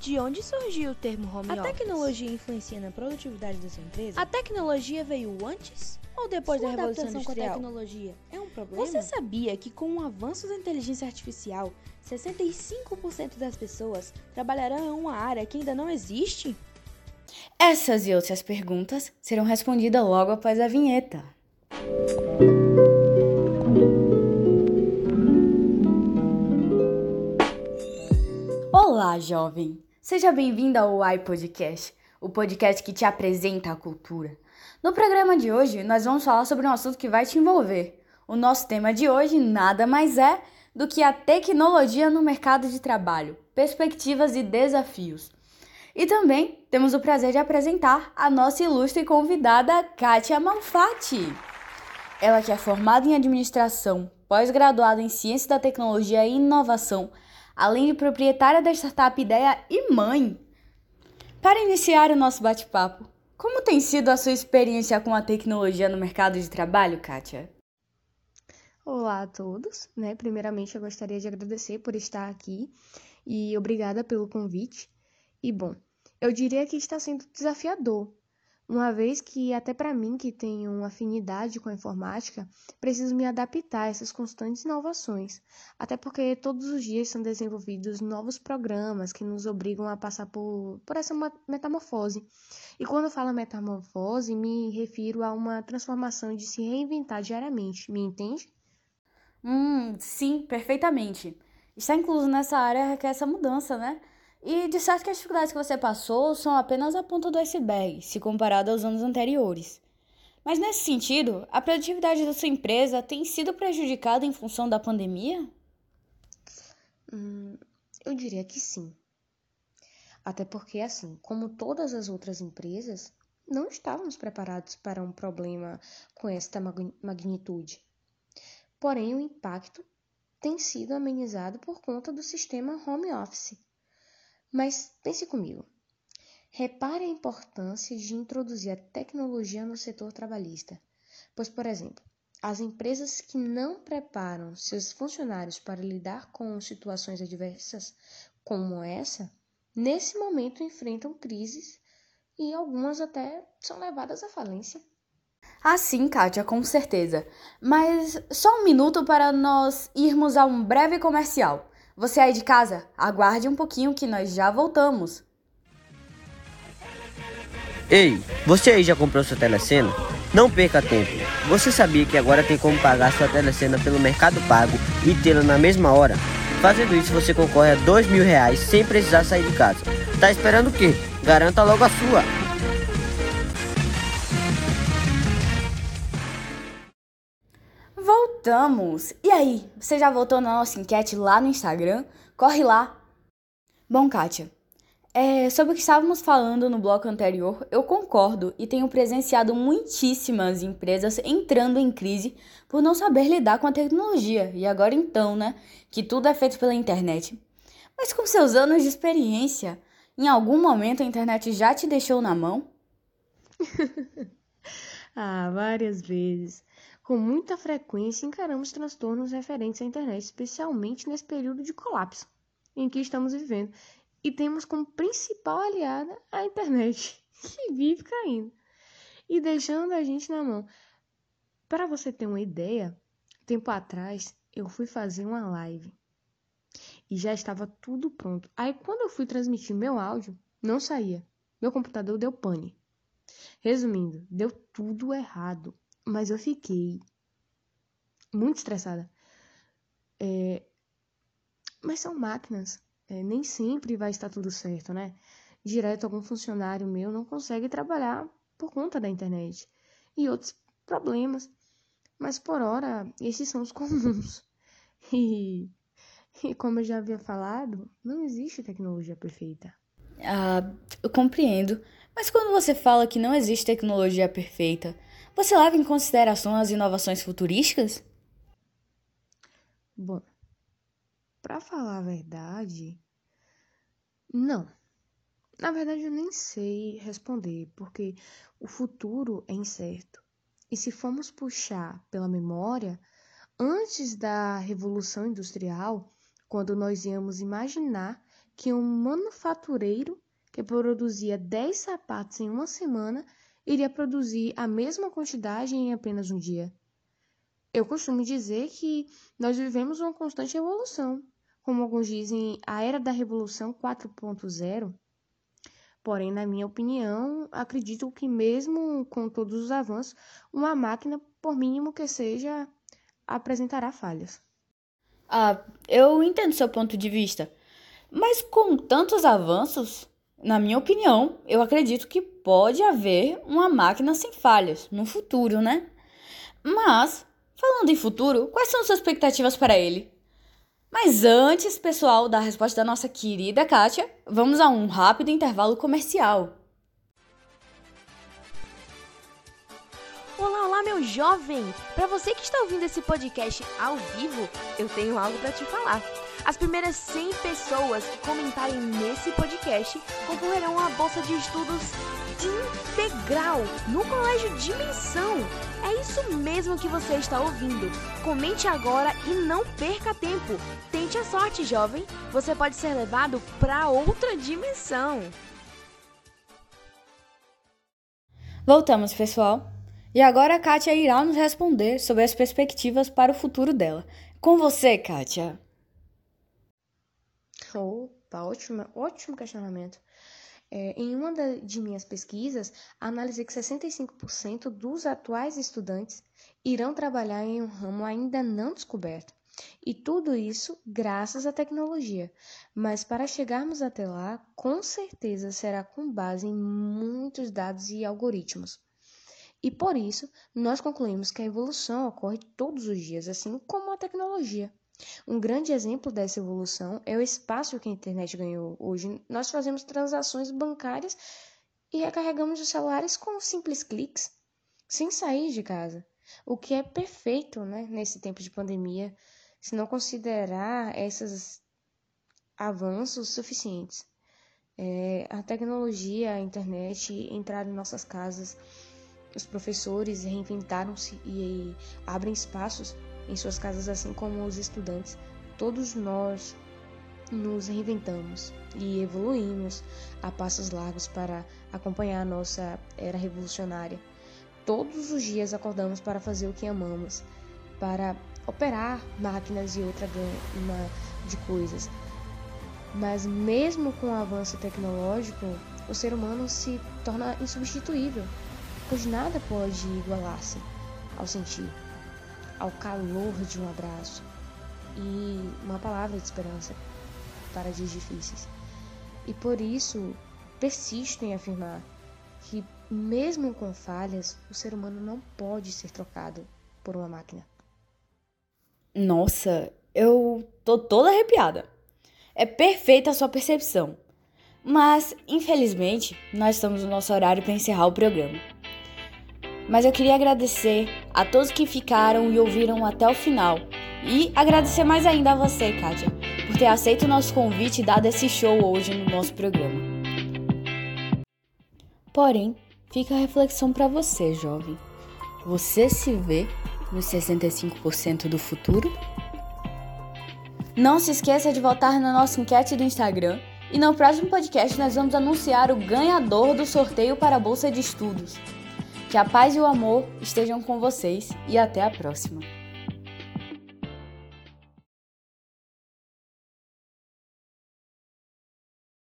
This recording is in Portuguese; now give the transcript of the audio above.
De onde surgiu o termo home A office? tecnologia influencia na produtividade da sua empresa? A tecnologia veio antes ou depois Sua da Revolução adaptação com a Industrial? tecnologia é um problema? Você sabia que com o avanço da inteligência artificial, 65% das pessoas trabalharão em uma área que ainda não existe? Essas e outras perguntas serão respondidas logo após a vinheta. Olá, jovem! Seja bem-vindo ao iPodcast, o podcast que te apresenta a cultura. No programa de hoje, nós vamos falar sobre um assunto que vai te envolver. O nosso tema de hoje nada mais é do que a tecnologia no mercado de trabalho, perspectivas e desafios. E também temos o prazer de apresentar a nossa ilustre convidada, Kátia Malfatti. Ela que é formada em administração, pós-graduada em ciência da tecnologia e inovação, além de proprietária da startup Ideia e mãe. Para iniciar o nosso bate-papo, como tem sido a sua experiência com a tecnologia no mercado de trabalho, Kátia? Olá a todos, né? Primeiramente eu gostaria de agradecer por estar aqui e obrigada pelo convite. E bom, eu diria que está sendo desafiador, uma vez que até para mim que tenho uma afinidade com a informática, preciso me adaptar a essas constantes inovações, até porque todos os dias são desenvolvidos novos programas que nos obrigam a passar por, por essa metamorfose. E quando falo metamorfose, me refiro a uma transformação de se reinventar diariamente, me entende? Hum, sim, perfeitamente. Estar incluso nessa área requer essa mudança, né? E de certo que as dificuldades que você passou são apenas a ponta do iceberg, se comparado aos anos anteriores. Mas nesse sentido, a produtividade da sua empresa tem sido prejudicada em função da pandemia? Hum, eu diria que sim. Até porque, assim, como todas as outras empresas, não estávamos preparados para um problema com esta magni- magnitude. Porém, o impacto tem sido amenizado por conta do sistema home office. Mas pense comigo. Repare a importância de introduzir a tecnologia no setor trabalhista. Pois, por exemplo, as empresas que não preparam seus funcionários para lidar com situações adversas como essa, nesse momento enfrentam crises e algumas até são levadas à falência. Ah, sim, Kátia, com certeza. Mas só um minuto para nós irmos a um breve comercial. Você aí de casa, aguarde um pouquinho que nós já voltamos. Ei, você aí já comprou sua telecena? Não perca tempo. Você sabia que agora tem como pagar sua telecena pelo Mercado Pago e tê-la na mesma hora? Fazendo isso, você concorre a dois mil reais sem precisar sair de casa. Tá esperando o quê? Garanta logo a sua. Voltamos! E aí, você já voltou na nossa enquete lá no Instagram? Corre lá! Bom, Kátia, é, sobre o que estávamos falando no bloco anterior, eu concordo e tenho presenciado muitíssimas empresas entrando em crise por não saber lidar com a tecnologia. E agora então, né? Que tudo é feito pela internet. Mas com seus anos de experiência, em algum momento a internet já te deixou na mão? Ah, várias vezes. Com muita frequência encaramos transtornos referentes à internet, especialmente nesse período de colapso em que estamos vivendo. E temos como principal aliada a internet, que vive caindo e deixando a gente na mão. Para você ter uma ideia, tempo atrás eu fui fazer uma live e já estava tudo pronto. Aí quando eu fui transmitir meu áudio, não saía. Meu computador deu pane. Resumindo, deu tudo errado, mas eu fiquei muito estressada. É, Mas são máquinas, é, nem sempre vai estar tudo certo, né? Direto, algum funcionário meu não consegue trabalhar por conta da internet e outros problemas. Mas por hora, esses são os comuns. E, e como eu já havia falado, não existe tecnologia perfeita. Ah, eu compreendo. Mas quando você fala que não existe tecnologia perfeita, você leva em consideração as inovações futurísticas? Bom, pra falar a verdade, não. Na verdade, eu nem sei responder, porque o futuro é incerto. E se formos puxar pela memória, antes da Revolução Industrial, quando nós íamos imaginar que um manufatureiro que produzia 10 sapatos em uma semana iria produzir a mesma quantidade em apenas um dia. Eu costumo dizer que nós vivemos uma constante evolução, como alguns dizem, a era da revolução 4.0. Porém, na minha opinião, acredito que mesmo com todos os avanços, uma máquina, por mínimo que seja, apresentará falhas. Ah, eu entendo seu ponto de vista. Mas com tantos avanços, na minha opinião, eu acredito que pode haver uma máquina sem falhas no futuro, né? Mas, falando em futuro, quais são suas expectativas para ele? Mas antes, pessoal, da resposta da nossa querida Kátia, vamos a um rápido intervalo comercial. Jovem! Para você que está ouvindo esse podcast ao vivo, eu tenho algo para te falar. As primeiras 100 pessoas que comentarem nesse podcast concorrerão a uma bolsa de estudos integral no Colégio Dimensão. É isso mesmo que você está ouvindo. Comente agora e não perca tempo. Tente a sorte, jovem. Você pode ser levado para outra dimensão. Voltamos, pessoal. E agora a Kátia irá nos responder sobre as perspectivas para o futuro dela. Com você, Kátia. Opa, ótimo, ótimo questionamento. É, em uma de minhas pesquisas, analisei que 65% dos atuais estudantes irão trabalhar em um ramo ainda não descoberto. E tudo isso graças à tecnologia. Mas para chegarmos até lá, com certeza será com base em muitos dados e algoritmos. E por isso, nós concluímos que a evolução ocorre todos os dias, assim como a tecnologia. Um grande exemplo dessa evolução é o espaço que a internet ganhou. Hoje, nós fazemos transações bancárias e recarregamos os celulares com simples cliques, sem sair de casa. O que é perfeito né, nesse tempo de pandemia, se não considerar esses avanços suficientes. É, a tecnologia, a internet entraram em nossas casas, os professores reinventaram-se e abrem espaços em suas casas, assim como os estudantes. Todos nós nos reinventamos e evoluímos a passos largos para acompanhar a nossa era revolucionária. Todos os dias acordamos para fazer o que amamos, para operar máquinas e outra gama de coisas. Mas mesmo com o avanço tecnológico, o ser humano se torna insubstituível, pois nada pode igualar-se ao sentir ao calor de um abraço e uma palavra de esperança para dias difíceis. E por isso persisto em afirmar que, mesmo com falhas, o ser humano não pode ser trocado por uma máquina. Nossa, eu tô toda arrepiada. É perfeita a sua percepção. Mas, infelizmente, nós estamos no nosso horário para encerrar o programa. Mas eu queria agradecer a todos que ficaram e ouviram até o final. E agradecer mais ainda a você, Kátia, por ter aceito o nosso convite e dado esse show hoje no nosso programa. Porém, fica a reflexão para você, jovem. Você se vê nos 65% do futuro? Não se esqueça de votar na nossa enquete do Instagram e no próximo podcast nós vamos anunciar o ganhador do sorteio para a bolsa de estudos. Que a paz e o amor estejam com vocês e até a próxima.